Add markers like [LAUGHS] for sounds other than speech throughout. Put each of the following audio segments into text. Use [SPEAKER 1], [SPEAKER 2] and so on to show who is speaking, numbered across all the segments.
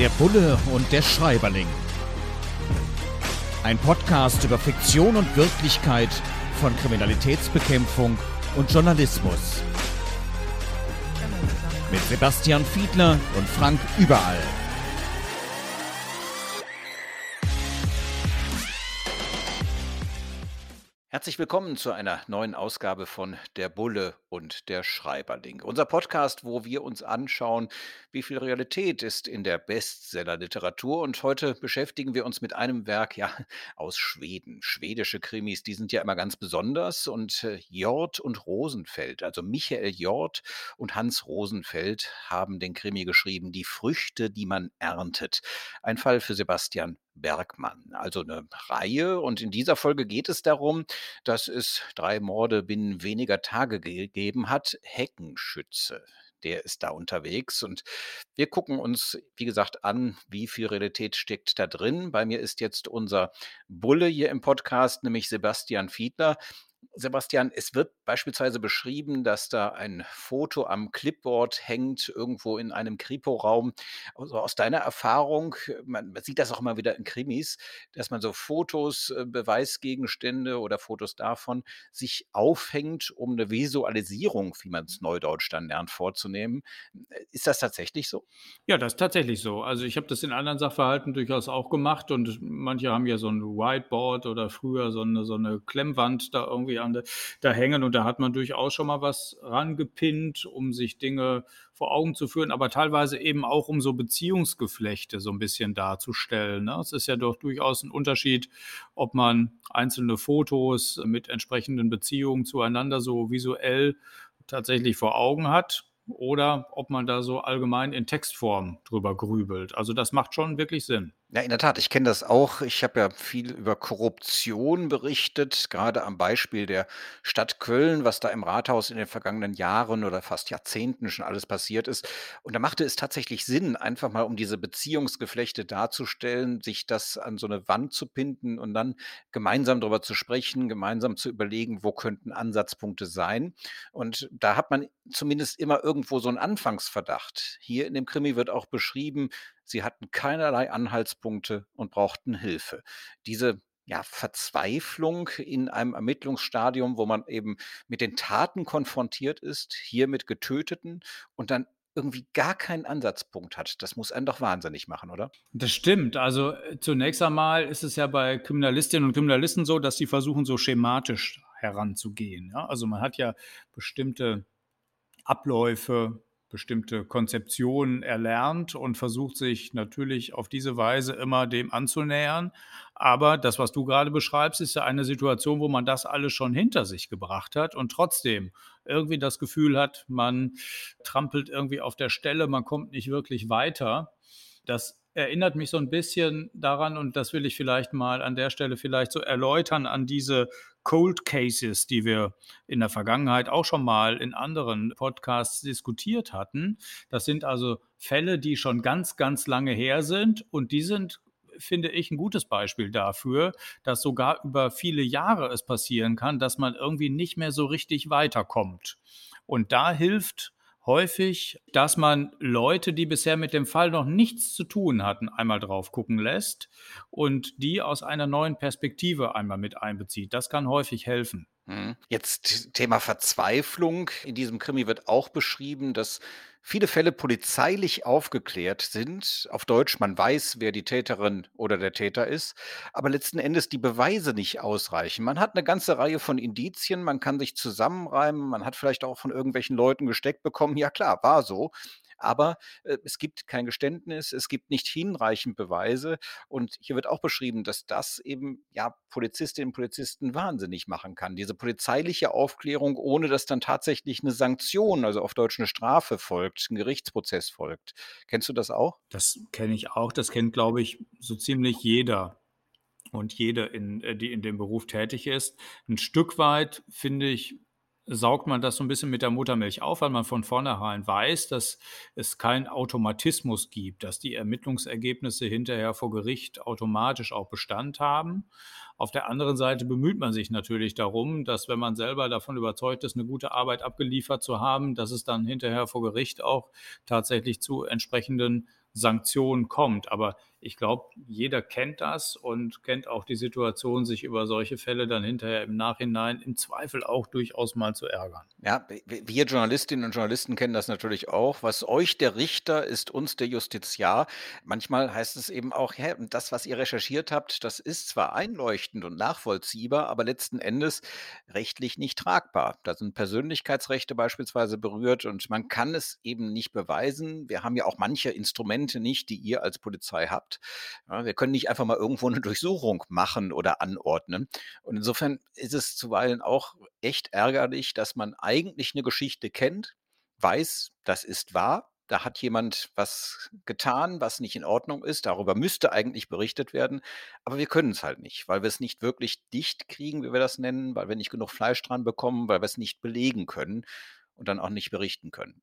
[SPEAKER 1] Der Bulle und der Schreiberling. Ein Podcast über Fiktion und Wirklichkeit von Kriminalitätsbekämpfung und Journalismus. Mit Sebastian Fiedler und Frank Überall. Herzlich willkommen zu einer neuen Ausgabe von Der Bulle und der Schreiberling. Unser Podcast, wo wir uns anschauen, wie viel Realität ist in der Bestsellerliteratur. Und heute beschäftigen wir uns mit einem Werk ja, [LAUGHS] aus Schweden. Schwedische Krimis, die sind ja immer ganz besonders. Und äh, Jord und Rosenfeld, also Michael Jord und Hans Rosenfeld, haben den Krimi geschrieben, Die Früchte, die man erntet. Ein Fall für Sebastian Bergmann. Also eine Reihe. Und in dieser Folge geht es darum, dass es drei Morde binnen weniger Tage gegeben hat. Heckenschütze. Der ist da unterwegs und wir gucken uns, wie gesagt, an, wie viel Realität steckt da drin. Bei mir ist jetzt unser Bulle hier im Podcast, nämlich Sebastian Fiedler. Sebastian, es wird beispielsweise beschrieben, dass da ein Foto am Clipboard hängt, irgendwo in einem Kripo-Raum. Also aus deiner Erfahrung, man, sieht das auch immer wieder in Krimis, dass man so Fotos, äh, Beweisgegenstände oder Fotos davon sich aufhängt, um eine Visualisierung, wie man es neudeutsch dann lernt, vorzunehmen. Ist das tatsächlich so?
[SPEAKER 2] Ja, das ist tatsächlich so. Also ich habe das in anderen Sachverhalten durchaus auch gemacht und manche haben ja so ein Whiteboard oder früher so eine, so eine Klemmwand da irgendwie an, da hängen und da hat man durchaus schon mal was rangepinnt, um sich Dinge vor Augen zu führen, aber teilweise eben auch um so Beziehungsgeflechte so ein bisschen darzustellen. Ne? Es ist ja doch durchaus ein Unterschied, ob man einzelne Fotos mit entsprechenden Beziehungen zueinander so visuell tatsächlich vor Augen hat oder ob man da so allgemein in Textform drüber grübelt. Also das macht schon wirklich Sinn.
[SPEAKER 1] Ja, in der Tat, ich kenne das auch. Ich habe ja viel über Korruption berichtet, gerade am Beispiel der Stadt Köln, was da im Rathaus in den vergangenen Jahren oder fast Jahrzehnten schon alles passiert ist. Und da machte es tatsächlich Sinn, einfach mal um diese Beziehungsgeflechte darzustellen, sich das an so eine Wand zu pinden und dann gemeinsam darüber zu sprechen, gemeinsam zu überlegen, wo könnten Ansatzpunkte sein. Und da hat man zumindest immer irgendwo so einen Anfangsverdacht. Hier in dem Krimi wird auch beschrieben, Sie hatten keinerlei Anhaltspunkte und brauchten Hilfe. Diese ja, Verzweiflung in einem Ermittlungsstadium, wo man eben mit den Taten konfrontiert ist, hier mit Getöteten und dann irgendwie gar keinen Ansatzpunkt hat. Das muss einen doch wahnsinnig machen, oder?
[SPEAKER 2] Das stimmt. Also äh, zunächst einmal ist es ja bei Kriminalistinnen und Kriminalisten so, dass sie versuchen, so schematisch heranzugehen. Ja? Also man hat ja bestimmte Abläufe, bestimmte Konzeptionen erlernt und versucht sich natürlich auf diese Weise immer dem anzunähern. Aber das, was du gerade beschreibst, ist ja eine Situation, wo man das alles schon hinter sich gebracht hat und trotzdem irgendwie das Gefühl hat, man trampelt irgendwie auf der Stelle, man kommt nicht wirklich weiter. Das erinnert mich so ein bisschen daran, und das will ich vielleicht mal an der Stelle vielleicht so erläutern, an diese Cold Cases, die wir in der Vergangenheit auch schon mal in anderen Podcasts diskutiert hatten. Das sind also Fälle, die schon ganz, ganz lange her sind und die sind finde ich ein gutes Beispiel dafür, dass sogar über viele Jahre es passieren kann, dass man irgendwie nicht mehr so richtig weiterkommt. Und da hilft häufig, dass man Leute, die bisher mit dem Fall noch nichts zu tun hatten, einmal drauf gucken lässt und die aus einer neuen Perspektive einmal mit einbezieht. Das kann häufig helfen.
[SPEAKER 1] Mhm. Jetzt Thema Verzweiflung. In diesem Krimi wird auch beschrieben, dass viele Fälle polizeilich aufgeklärt sind. Auf Deutsch, man weiß, wer die Täterin oder der Täter ist, aber letzten Endes die Beweise nicht ausreichen. Man hat eine ganze Reihe von Indizien, man kann sich zusammenreimen, man hat vielleicht auch von irgendwelchen Leuten gesteckt bekommen. Ja klar, war so aber äh, es gibt kein Geständnis, es gibt nicht hinreichend Beweise und hier wird auch beschrieben, dass das eben ja Polizistinnen und Polizisten wahnsinnig machen kann. Diese polizeiliche Aufklärung, ohne dass dann tatsächlich eine Sanktion, also auf Deutsch eine Strafe folgt, ein Gerichtsprozess folgt. Kennst du das auch?
[SPEAKER 2] Das kenne ich auch. Das kennt, glaube ich, so ziemlich jeder und jede, in, äh, die in dem Beruf tätig ist. Ein Stück weit, finde ich, saugt man das so ein bisschen mit der Muttermilch auf, weil man von vornherein weiß, dass es keinen Automatismus gibt, dass die Ermittlungsergebnisse hinterher vor Gericht automatisch auch Bestand haben. Auf der anderen Seite bemüht man sich natürlich darum, dass wenn man selber davon überzeugt ist, eine gute Arbeit abgeliefert zu haben, dass es dann hinterher vor Gericht auch tatsächlich zu entsprechenden Sanktion kommt. Aber ich glaube, jeder kennt das und kennt auch die Situation, sich über solche Fälle dann hinterher im Nachhinein im Zweifel auch durchaus mal zu ärgern.
[SPEAKER 1] Ja, wir Journalistinnen und Journalisten kennen das natürlich auch. Was euch der Richter ist uns der Justiziar. Manchmal heißt es eben auch, ja, das, was ihr recherchiert habt, das ist zwar einleuchtend und nachvollziehbar, aber letzten Endes rechtlich nicht tragbar. Da sind Persönlichkeitsrechte beispielsweise berührt und man kann es eben nicht beweisen. Wir haben ja auch manche Instrumente nicht, die ihr als Polizei habt gehabt. Ja, wir können nicht einfach mal irgendwo eine Durchsuchung machen oder anordnen. Und insofern ist es zuweilen auch echt ärgerlich, dass man eigentlich eine Geschichte kennt, weiß, das ist wahr, da hat jemand was getan, was nicht in Ordnung ist. Darüber müsste eigentlich berichtet werden, aber wir können es halt nicht, weil wir es nicht wirklich dicht kriegen, wie wir das nennen, weil wir nicht genug Fleisch dran bekommen, weil wir es nicht belegen können und dann auch nicht berichten können.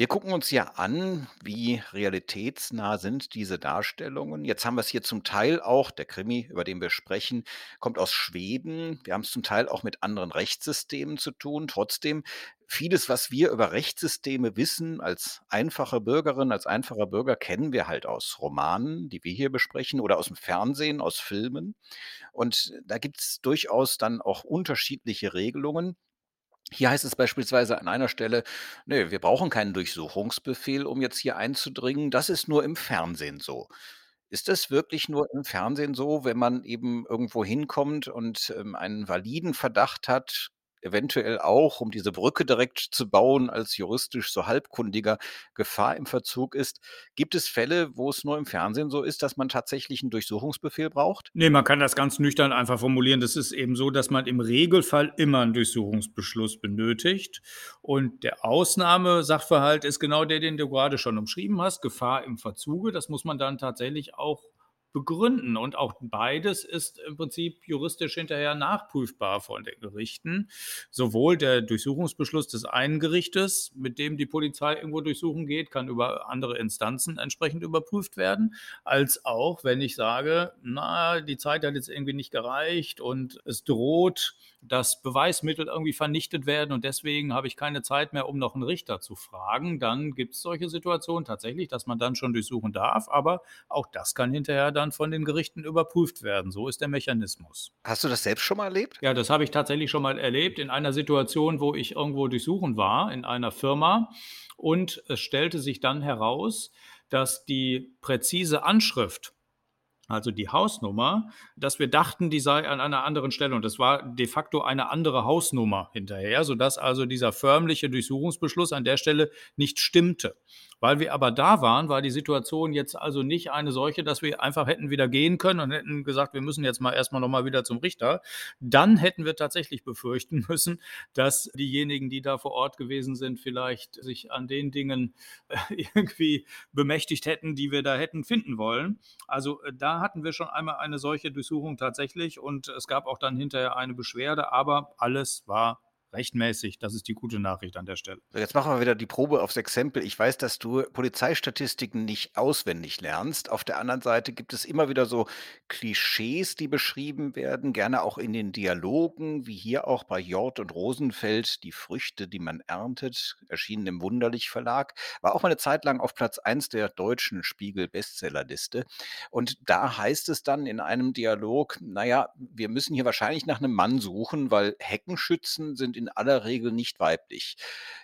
[SPEAKER 1] Wir gucken uns ja an, wie realitätsnah sind diese Darstellungen. Jetzt haben wir es hier zum Teil auch, der Krimi, über den wir sprechen, kommt aus Schweden. Wir haben es zum Teil auch mit anderen Rechtssystemen zu tun. Trotzdem, vieles, was wir über Rechtssysteme wissen, als einfache Bürgerin, als einfacher Bürger, kennen wir halt aus Romanen, die wir hier besprechen, oder aus dem Fernsehen, aus Filmen. Und da gibt es durchaus dann auch unterschiedliche Regelungen. Hier heißt es beispielsweise an einer Stelle, ne, wir brauchen keinen Durchsuchungsbefehl, um jetzt hier einzudringen. Das ist nur im Fernsehen so. Ist das wirklich nur im Fernsehen so, wenn man eben irgendwo hinkommt und ähm, einen validen Verdacht hat, eventuell auch, um diese Brücke direkt zu bauen, als juristisch so halbkundiger Gefahr im Verzug ist. Gibt es Fälle, wo es nur im Fernsehen so ist, dass man tatsächlich einen Durchsuchungsbefehl braucht?
[SPEAKER 2] Nee, man kann das ganz nüchtern einfach formulieren. Das ist eben so, dass man im Regelfall immer einen Durchsuchungsbeschluss benötigt. Und der Ausnahmesachverhalt ist genau der, den du gerade schon umschrieben hast, Gefahr im Verzuge. Das muss man dann tatsächlich auch begründen. Und auch beides ist im Prinzip juristisch hinterher nachprüfbar von den Gerichten. Sowohl der Durchsuchungsbeschluss des einen Gerichtes, mit dem die Polizei irgendwo durchsuchen geht, kann über andere Instanzen entsprechend überprüft werden, als auch, wenn ich sage, na, die Zeit hat jetzt irgendwie nicht gereicht und es droht, dass Beweismittel irgendwie vernichtet werden und deswegen habe ich keine Zeit mehr, um noch einen Richter zu fragen, dann gibt es solche Situationen tatsächlich, dass man dann schon durchsuchen darf, aber auch das kann hinterher dann von den Gerichten überprüft werden. So ist der Mechanismus.
[SPEAKER 1] Hast du das selbst schon mal erlebt?
[SPEAKER 2] Ja, das habe ich tatsächlich schon mal erlebt in einer Situation, wo ich irgendwo durchsuchen war, in einer Firma und es stellte sich dann heraus, dass die präzise Anschrift also die Hausnummer, dass wir dachten, die sei an einer anderen Stelle. Und das war de facto eine andere Hausnummer hinterher, sodass also dieser förmliche Durchsuchungsbeschluss an der Stelle nicht stimmte. Weil wir aber da waren, war die Situation jetzt also nicht eine solche, dass wir einfach hätten wieder gehen können und hätten gesagt, wir müssen jetzt mal erstmal nochmal wieder zum Richter. Dann hätten wir tatsächlich befürchten [LAUGHS] müssen, dass diejenigen, die da vor Ort gewesen sind, vielleicht sich an den Dingen äh, [LAUGHS] irgendwie bemächtigt hätten, die wir da hätten finden wollen. Also äh, da hatten wir schon einmal eine solche Durchsuchung tatsächlich und es gab auch dann hinterher eine Beschwerde, aber alles war rechtmäßig. Das ist die gute Nachricht an der Stelle.
[SPEAKER 1] Jetzt machen wir wieder die Probe aufs Exempel. Ich weiß, dass du Polizeistatistiken nicht auswendig lernst. Auf der anderen Seite gibt es immer wieder so Klischees, die beschrieben werden, gerne auch in den Dialogen, wie hier auch bei Jort und Rosenfeld, die Früchte, die man erntet, erschienen im Wunderlich Verlag, war auch mal eine Zeit lang auf Platz 1 der deutschen Spiegel-Bestsellerliste. Und da heißt es dann in einem Dialog, naja, wir müssen hier wahrscheinlich nach einem Mann suchen, weil Heckenschützen sind in aller Regel nicht weiblich.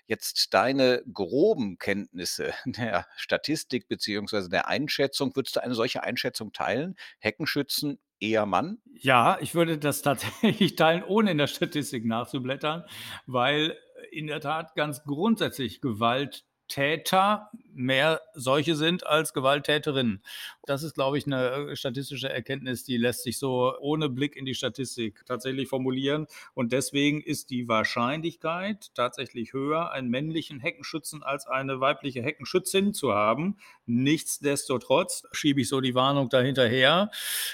[SPEAKER 1] Jetzt deine groben Kenntnisse [LAUGHS] der Statistik beziehungsweise der Einschätzung, würdest du eine solche Einschätzung teilen? Heckenschützen eher Mann?
[SPEAKER 2] Ja, ich würde das [LAUGHS] tatsächlich teilen, ohne in der Statistik nachzublättern, weil in der Tat ganz grundsätzlich Gewalt Täter mehr solche sind als Gewalttäterinnen. Das ist, glaube ich, eine äh, statistische Erkenntnis, die lässt sich so ohne Blick in die Statistik tatsächlich formulieren. Und deswegen ist die Wahrscheinlichkeit tatsächlich höher, einen männlichen Heckenschützen als eine weibliche Heckenschützin zu haben. Nichtsdestotrotz schiebe ich so die Warnung dahinterher,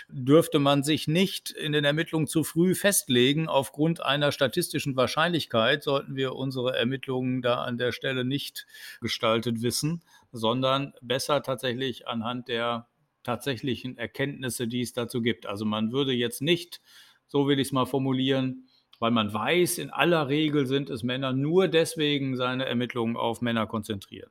[SPEAKER 2] dürfte man sich nicht in den Ermittlungen zu früh festlegen. Aufgrund einer statistischen Wahrscheinlichkeit sollten wir unsere Ermittlungen da an der Stelle nicht gestaltet wissen, sondern besser tatsächlich anhand der tatsächlichen Erkenntnisse, die es dazu gibt. Also man würde jetzt nicht, so will ich es mal formulieren, weil man weiß, in aller Regel sind es Männer, nur deswegen seine Ermittlungen auf Männer konzentrieren.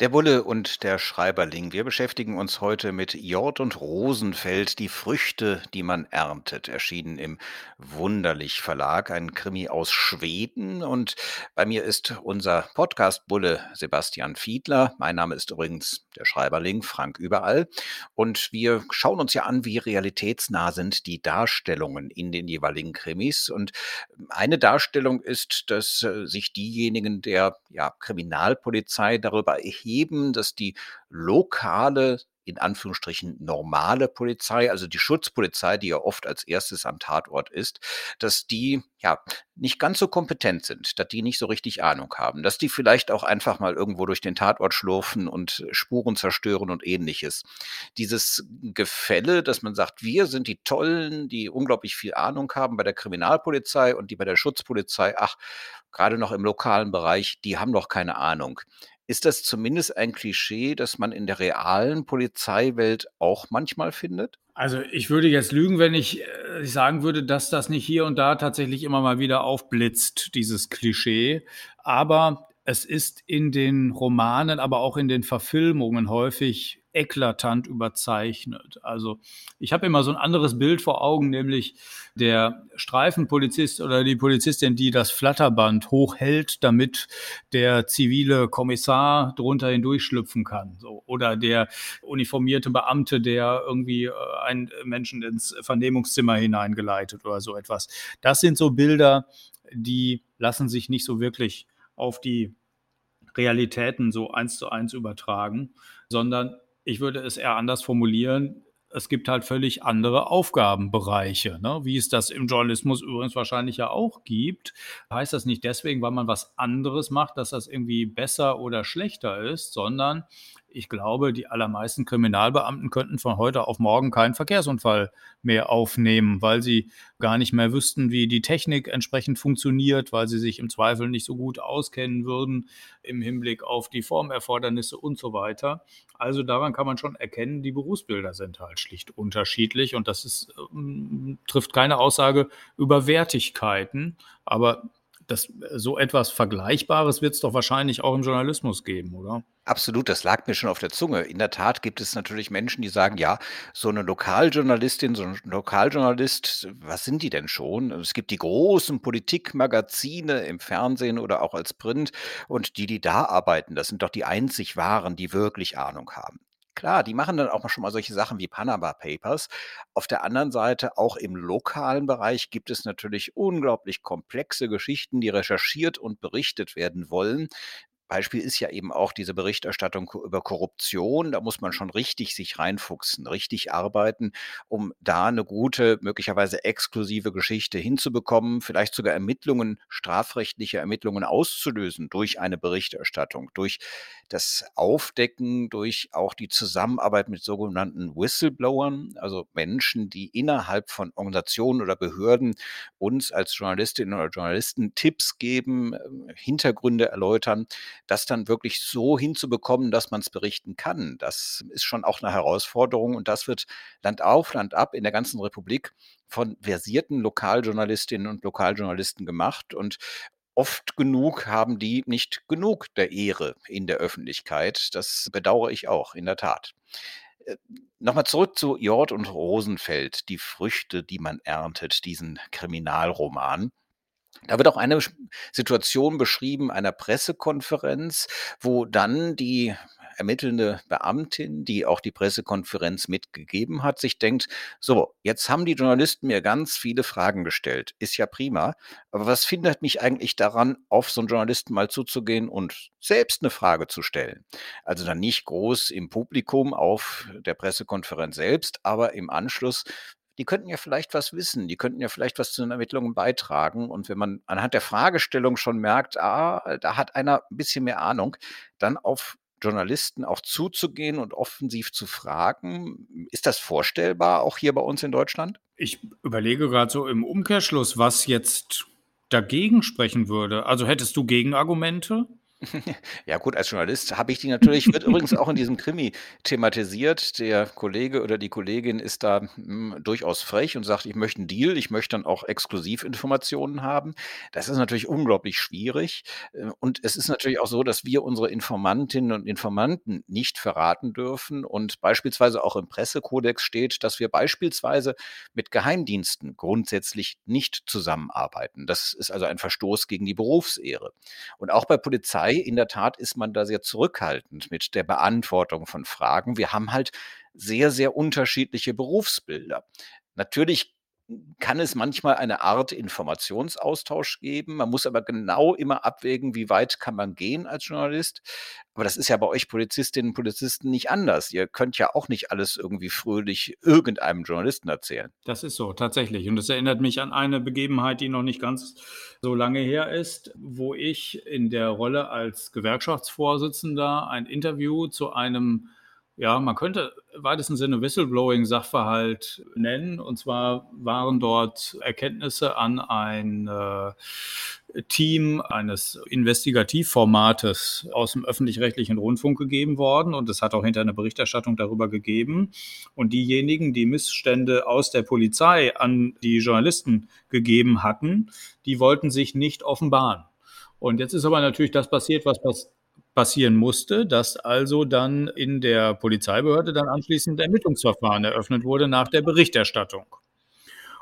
[SPEAKER 1] Der Bulle und der Schreiberling. Wir beschäftigen uns heute mit Jord und Rosenfeld, die Früchte, die man erntet. Erschienen im Wunderlich Verlag, ein Krimi aus Schweden. Und bei mir ist unser Podcast-Bulle Sebastian Fiedler. Mein Name ist übrigens der Schreiberling Frank Überall. Und wir schauen uns ja an, wie realitätsnah sind die Darstellungen in den jeweiligen Krimis. Und eine Darstellung ist, dass äh, sich diejenigen der ja, Kriminalpolizei darüber erheben, dass die lokale in Anführungsstrichen normale Polizei, also die Schutzpolizei, die ja oft als erstes am Tatort ist, dass die ja nicht ganz so kompetent sind, dass die nicht so richtig Ahnung haben, dass die vielleicht auch einfach mal irgendwo durch den Tatort schlurfen und Spuren zerstören und ähnliches. Dieses Gefälle, dass man sagt, wir sind die Tollen, die unglaublich viel Ahnung haben bei der Kriminalpolizei und die bei der Schutzpolizei, ach, gerade noch im lokalen Bereich, die haben doch keine Ahnung. Ist das zumindest ein Klischee, das man in der realen Polizeiwelt auch manchmal findet?
[SPEAKER 2] Also ich würde jetzt lügen, wenn ich äh, sagen würde, dass das nicht hier und da tatsächlich immer mal wieder aufblitzt, dieses Klischee. Aber es ist in den Romanen, aber auch in den Verfilmungen häufig eklatant überzeichnet. Also ich habe immer so ein anderes Bild vor Augen, nämlich der Streifenpolizist oder die Polizistin, die das Flatterband hochhält, damit der zivile Kommissar drunter hindurchschlüpfen kann. So. Oder der uniformierte Beamte, der irgendwie äh, einen Menschen ins Vernehmungszimmer hineingeleitet oder so etwas. Das sind so Bilder, die lassen sich nicht so wirklich auf die Realitäten so eins zu eins übertragen, sondern ich würde es eher anders formulieren. Es gibt halt völlig andere Aufgabenbereiche, ne? wie es das im Journalismus übrigens wahrscheinlich ja auch gibt. Heißt das nicht deswegen, weil man was anderes macht, dass das irgendwie besser oder schlechter ist, sondern ich glaube, die allermeisten Kriminalbeamten könnten von heute auf morgen keinen Verkehrsunfall mehr aufnehmen, weil sie gar nicht mehr wüssten, wie die Technik entsprechend funktioniert, weil sie sich im Zweifel nicht so gut auskennen würden im Hinblick auf die Formerfordernisse und so weiter. Also daran kann man schon erkennen, die Berufsbilder sind halt schlicht unterschiedlich und das ist, ähm, trifft keine Aussage über Wertigkeiten, aber das, so etwas Vergleichbares wird es doch wahrscheinlich auch im Journalismus geben, oder?
[SPEAKER 1] Absolut, das lag mir schon auf der Zunge. In der Tat gibt es natürlich Menschen, die sagen, ja, so eine Lokaljournalistin, so ein Lokaljournalist, was sind die denn schon? Es gibt die großen Politikmagazine im Fernsehen oder auch als Print und die, die da arbeiten, das sind doch die einzig wahren, die wirklich Ahnung haben. Klar, die machen dann auch schon mal solche Sachen wie Panama Papers. Auf der anderen Seite, auch im lokalen Bereich gibt es natürlich unglaublich komplexe Geschichten, die recherchiert und berichtet werden wollen. Beispiel ist ja eben auch diese Berichterstattung über Korruption. Da muss man schon richtig sich reinfuchsen, richtig arbeiten, um da eine gute, möglicherweise exklusive Geschichte hinzubekommen, vielleicht sogar Ermittlungen, strafrechtliche Ermittlungen auszulösen durch eine Berichterstattung, durch das Aufdecken, durch auch die Zusammenarbeit mit sogenannten Whistleblowern, also Menschen, die innerhalb von Organisationen oder Behörden uns als Journalistinnen oder Journalisten Tipps geben, ähm, Hintergründe erläutern das dann wirklich so hinzubekommen, dass man es berichten kann, das ist schon auch eine Herausforderung und das wird Land auf, Land ab in der ganzen Republik von versierten Lokaljournalistinnen und Lokaljournalisten gemacht und oft genug haben die nicht genug der Ehre in der Öffentlichkeit. Das bedauere ich auch, in der Tat. Äh, Nochmal zurück zu Jord und Rosenfeld, die Früchte, die man erntet, diesen Kriminalroman. Da wird auch eine Situation beschrieben einer Pressekonferenz, wo dann die ermittelnde Beamtin, die auch die Pressekonferenz mitgegeben hat, sich denkt, so, jetzt haben die Journalisten mir ganz viele Fragen gestellt. Ist ja prima. Aber was findet mich eigentlich daran, auf so einen Journalisten mal zuzugehen und selbst eine Frage zu stellen? Also dann nicht groß im Publikum auf der Pressekonferenz selbst, aber im Anschluss die könnten ja vielleicht was wissen, die könnten ja vielleicht was zu den Ermittlungen beitragen. Und wenn man anhand der Fragestellung schon merkt, ah, da hat einer ein bisschen mehr Ahnung, dann auf Journalisten auch zuzugehen und offensiv zu fragen. Ist das vorstellbar, auch hier bei uns in Deutschland?
[SPEAKER 2] Ich überlege gerade so im Umkehrschluss, was jetzt dagegen sprechen würde. Also hättest du Gegenargumente?
[SPEAKER 1] Ja gut, als Journalist habe ich die natürlich wird übrigens auch in diesem Krimi thematisiert. Der Kollege oder die Kollegin ist da, hm, durchaus frech und sagt: „Ich möchte 'n Deal, ich möchte dann auch Exklusivinformationen haben.“ Das ist natürlich unglaublich schwierig. Äh, und es ist natürlich auch so, dass wir unsere Informantinnen und Informanten nicht verraten dürfen und beispielsweise auch im Pressekodex steht, dass wir beispielsweise mit Geheimdiensten grundsätzlich nicht zusammenarbeiten. Das ist also ein Verstoß gegen die Berufsehre. Und auch bei Polizei Polizei, in der Tat ist man da sehr zurückhaltend mit der Beantwortung von Fragen. Wir haben halt sehr, sehr unterschiedliche Berufsbilder. Natürlich kann es manchmal eine Art Informationsaustausch geben. Man muss aber genau immer abwägen, wie weit kann man gehen als Journalist. Aber das ist ja bei euch Polizistinnen und Polizisten nicht anders. Ihr könnt ja auch nicht alles irgendwie fröhlich irgendeinem Journalisten erzählen.
[SPEAKER 2] Das ist so, tatsächlich. Und das erinnert mich an eine Begebenheit, die noch nicht ganz so lange her ist, wo ich in der Rolle als Gewerkschaftsvorsitzender ein Interview zu einem ja, man könnte im weitesten Sinne Whistleblowing-Sachverhalt nennen. Und zwar waren dort Erkenntnisse an ein äh, Team eines Investigativformates aus dem öffentlich-rechtlichen Rundfunk gegeben worden. Und es hat auch hinter eine Berichterstattung darüber gegeben. Und diejenigen, die Missstände aus der Polizei an die Journalisten gegeben hatten, die wollten sich nicht offenbaren. Und jetzt ist aber natürlich das passiert, was passiert passieren musste, dass also dann in der Polizeibehörde dann anschließend Ermittlungsverfahren eröffnet wurde nach der Berichterstattung.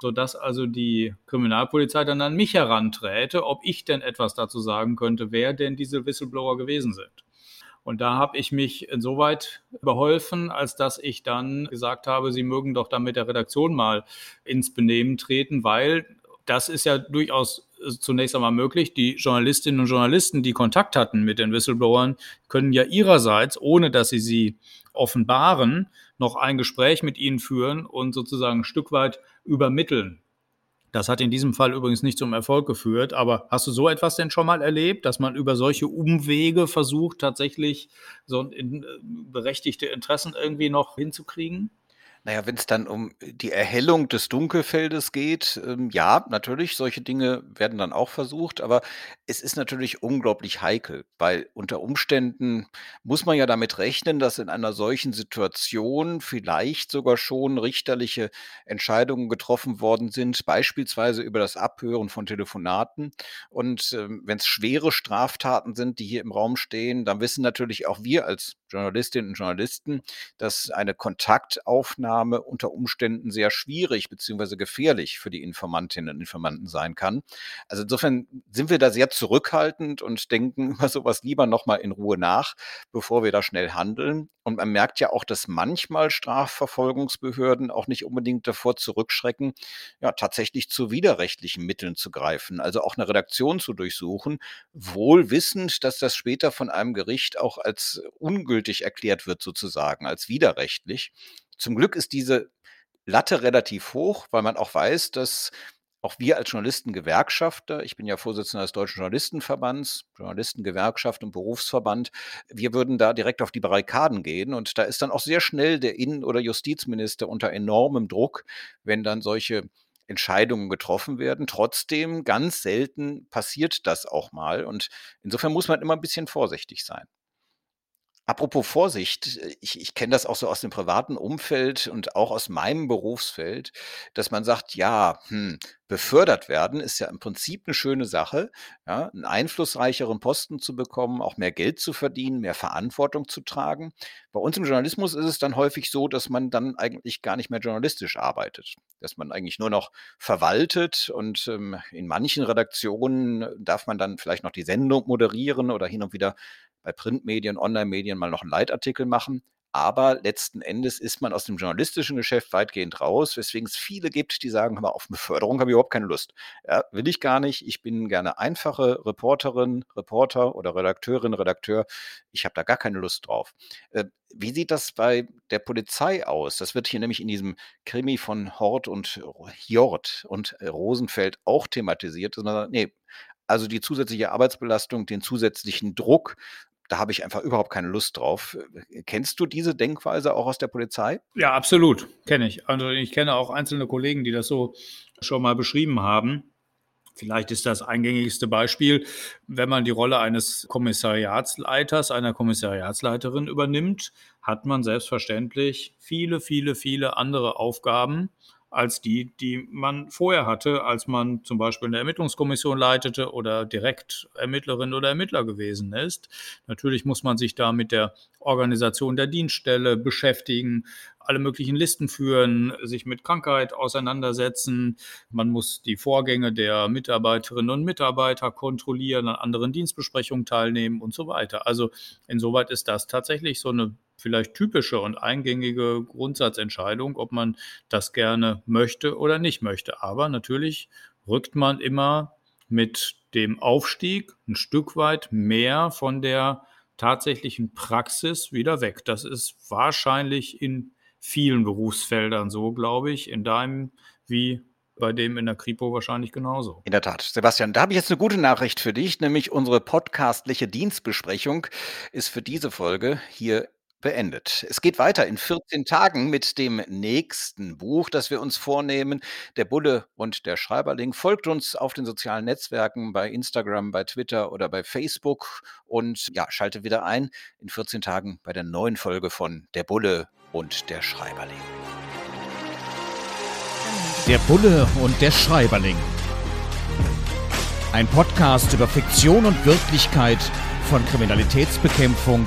[SPEAKER 2] Sodass also die Kriminalpolizei dann an mich heranträte, ob ich denn etwas dazu sagen könnte, wer denn diese Whistleblower gewesen sind. Und da habe ich mich insoweit beholfen, als dass ich dann gesagt habe, Sie mögen doch dann mit der Redaktion mal ins Benehmen treten, weil das ist ja durchaus zunächst einmal möglich. Die Journalistinnen und Journalisten, die Kontakt hatten mit den Whistleblowern, können ja ihrerseits, ohne dass sie sie offenbaren, noch ein Gespräch mit ihnen führen und sozusagen ein Stück weit übermitteln. Das hat in diesem Fall übrigens nicht zum Erfolg geführt. Aber hast du so etwas denn schon mal erlebt, dass man über solche Umwege versucht, tatsächlich so äh, berechtigte Interessen irgendwie noch hinzukriegen?
[SPEAKER 1] Naja, wenn es dann um die Erhellung des Dunkelfeldes geht, ähm, ja, natürlich, solche Dinge werden dann auch versucht, aber es ist natürlich unglaublich heikel, weil unter Umständen muss man ja damit rechnen, dass in einer solchen Situation vielleicht sogar schon richterliche Entscheidungen getroffen worden sind, beispielsweise über das Abhören von Telefonaten. Und, ähm, wenn es schwere Straftaten sind, die hier im Raum stehen, dann wissen natürlich auch wir als Journalistinnen und Journalisten, dass eine Kontaktaufnahme unter Umständen sehr schwierig beziehungsweise gefährlich für die Informantinnen und Informanten sein kann. Also insofern sind wir da sehr zurückhaltend und denken [LAUGHS] über sowas lieber nochmal in Ruhe nach, bevor wir da schnell handeln. Und man merkt ja auch, dass manchmal Strafverfolgungsbehörden auch nicht unbedingt davor zurückschrecken, ja, tatsächlich zu widerrechtlichen Mitteln zu greifen, also auch eine Redaktion zu durchsuchen, wohl wissend, dass das später von einem Gericht auch als ungültig erklärt wird, sozusagen, als widerrechtlich. Zum Glück ist diese Latte relativ hoch, weil man auch weiß, dass auch wir als Journalistengewerkschafter, ich bin ja Vorsitzender des Deutschen Journalistenverbands, Journalistengewerkschaft und Berufsverband, wir würden da direkt auf die Barrikaden gehen. Und da ist dann auch sehr schnell der Innen- oder Justizminister unter enormem Druck, wenn dann solche Entscheidungen getroffen werden. Trotzdem, ganz selten passiert das auch mal. Und insofern muss man immer ein bisschen vorsichtig sein. Apropos Vorsicht, äh, ich ich kenne das auch so aus dem privaten Umfeld und auch aus meinem Berufsfeld, dass man sagt: „Ja, hm, befördert werden ist ja im Prinzip eine schöne Sache, ja, 'n einflussreicheren Posten zu bekommen, auch mehr Geld zu verdienen, mehr Verantwortung zu tragen.“ Bei uns im Journalismus ist es dann häufig so, dass man dann eigentlich gar nicht mehr journalistisch arbeitet, dass man eigentlich nur noch verwaltet und, ähm, in manchen Redaktionen darf man dann vielleicht noch die Sendung moderieren oder hin und wieder bei Printmedien, Online-Medien mal noch einen Leitartikel machen. Aber letzten Endes ist man aus dem journalistischen Geschäft weitgehend raus, weswegen es viele gibt, die sagen, hör auf Beförderung habe ich überhaupt keine Lust. Ja, will ich gar nicht. Ich bin gerne einfache Reporterin, Reporter oder Redakteurin, Redakteur. Ich habe da gar keine Lust drauf. Äh, wie sieht das bei der Polizei aus? Das wird hier nämlich in diesem Krimi von Hort und Jort und Rosenfeld auch thematisiert. Nee, also die zusätzliche Arbeitsbelastung, den zusätzlichen Druck, da habe ich einfach überhaupt keine Lust drauf. Kennst du diese Denkweise auch aus der Polizei?
[SPEAKER 2] Ja, absolut, kenne ich. Also ich kenne auch einzelne Kollegen, die das so schon mal beschrieben haben. Vielleicht ist das eingängigste Beispiel, wenn man die Rolle eines Kommissariatsleiters, einer Kommissariatsleiterin übernimmt, hat man selbstverständlich viele, viele, viele andere Aufgaben als die, die man vorher hatte, als man zum Beispiel eine Ermittlungskommission leitete oder direkt Ermittlerin oder Ermittler gewesen ist. Natürlich muss man sich da mit der Organisation der Dienststelle beschäftigen, alle möglichen Listen führen, sich mit Krankheit auseinandersetzen. Man muss die Vorgänge der Mitarbeiterinnen und Mitarbeiter kontrollieren, an anderen Dienstbesprechungen teilnehmen und so weiter. Also insoweit ist das tatsächlich so eine vielleicht typische und eingängige Grundsatzentscheidung, ob man das gerne möchte oder nicht möchte. Aber natürlich rückt man immer mit dem Aufstieg ein Stück weit mehr von der tatsächlichen Praxis wieder weg. Das ist wahrscheinlich in vielen Berufsfeldern so, glaube ich, in deinem wie bei dem in der Kripo wahrscheinlich genauso.
[SPEAKER 1] In der Tat. Sebastian, da habe ich jetzt eine gute Nachricht für dich, nämlich unsere podcastliche Dienstbesprechung ist für diese Folge hier beendet. Es geht weiter in 14 Tagen mit dem nächsten Buch, das wir uns vornehmen. Der Bulle und der Schreiberling. Folgt uns auf den sozialen Netzwerken bei Instagram, bei Twitter oder bei Facebook und ja, schaltet wieder ein in 14 Tagen bei der neuen Folge von Der Bulle und der Schreiberling.
[SPEAKER 3] Der Bulle und der Schreiberling. Ein Podcast über Fiktion und Wirklichkeit von Kriminalitätsbekämpfung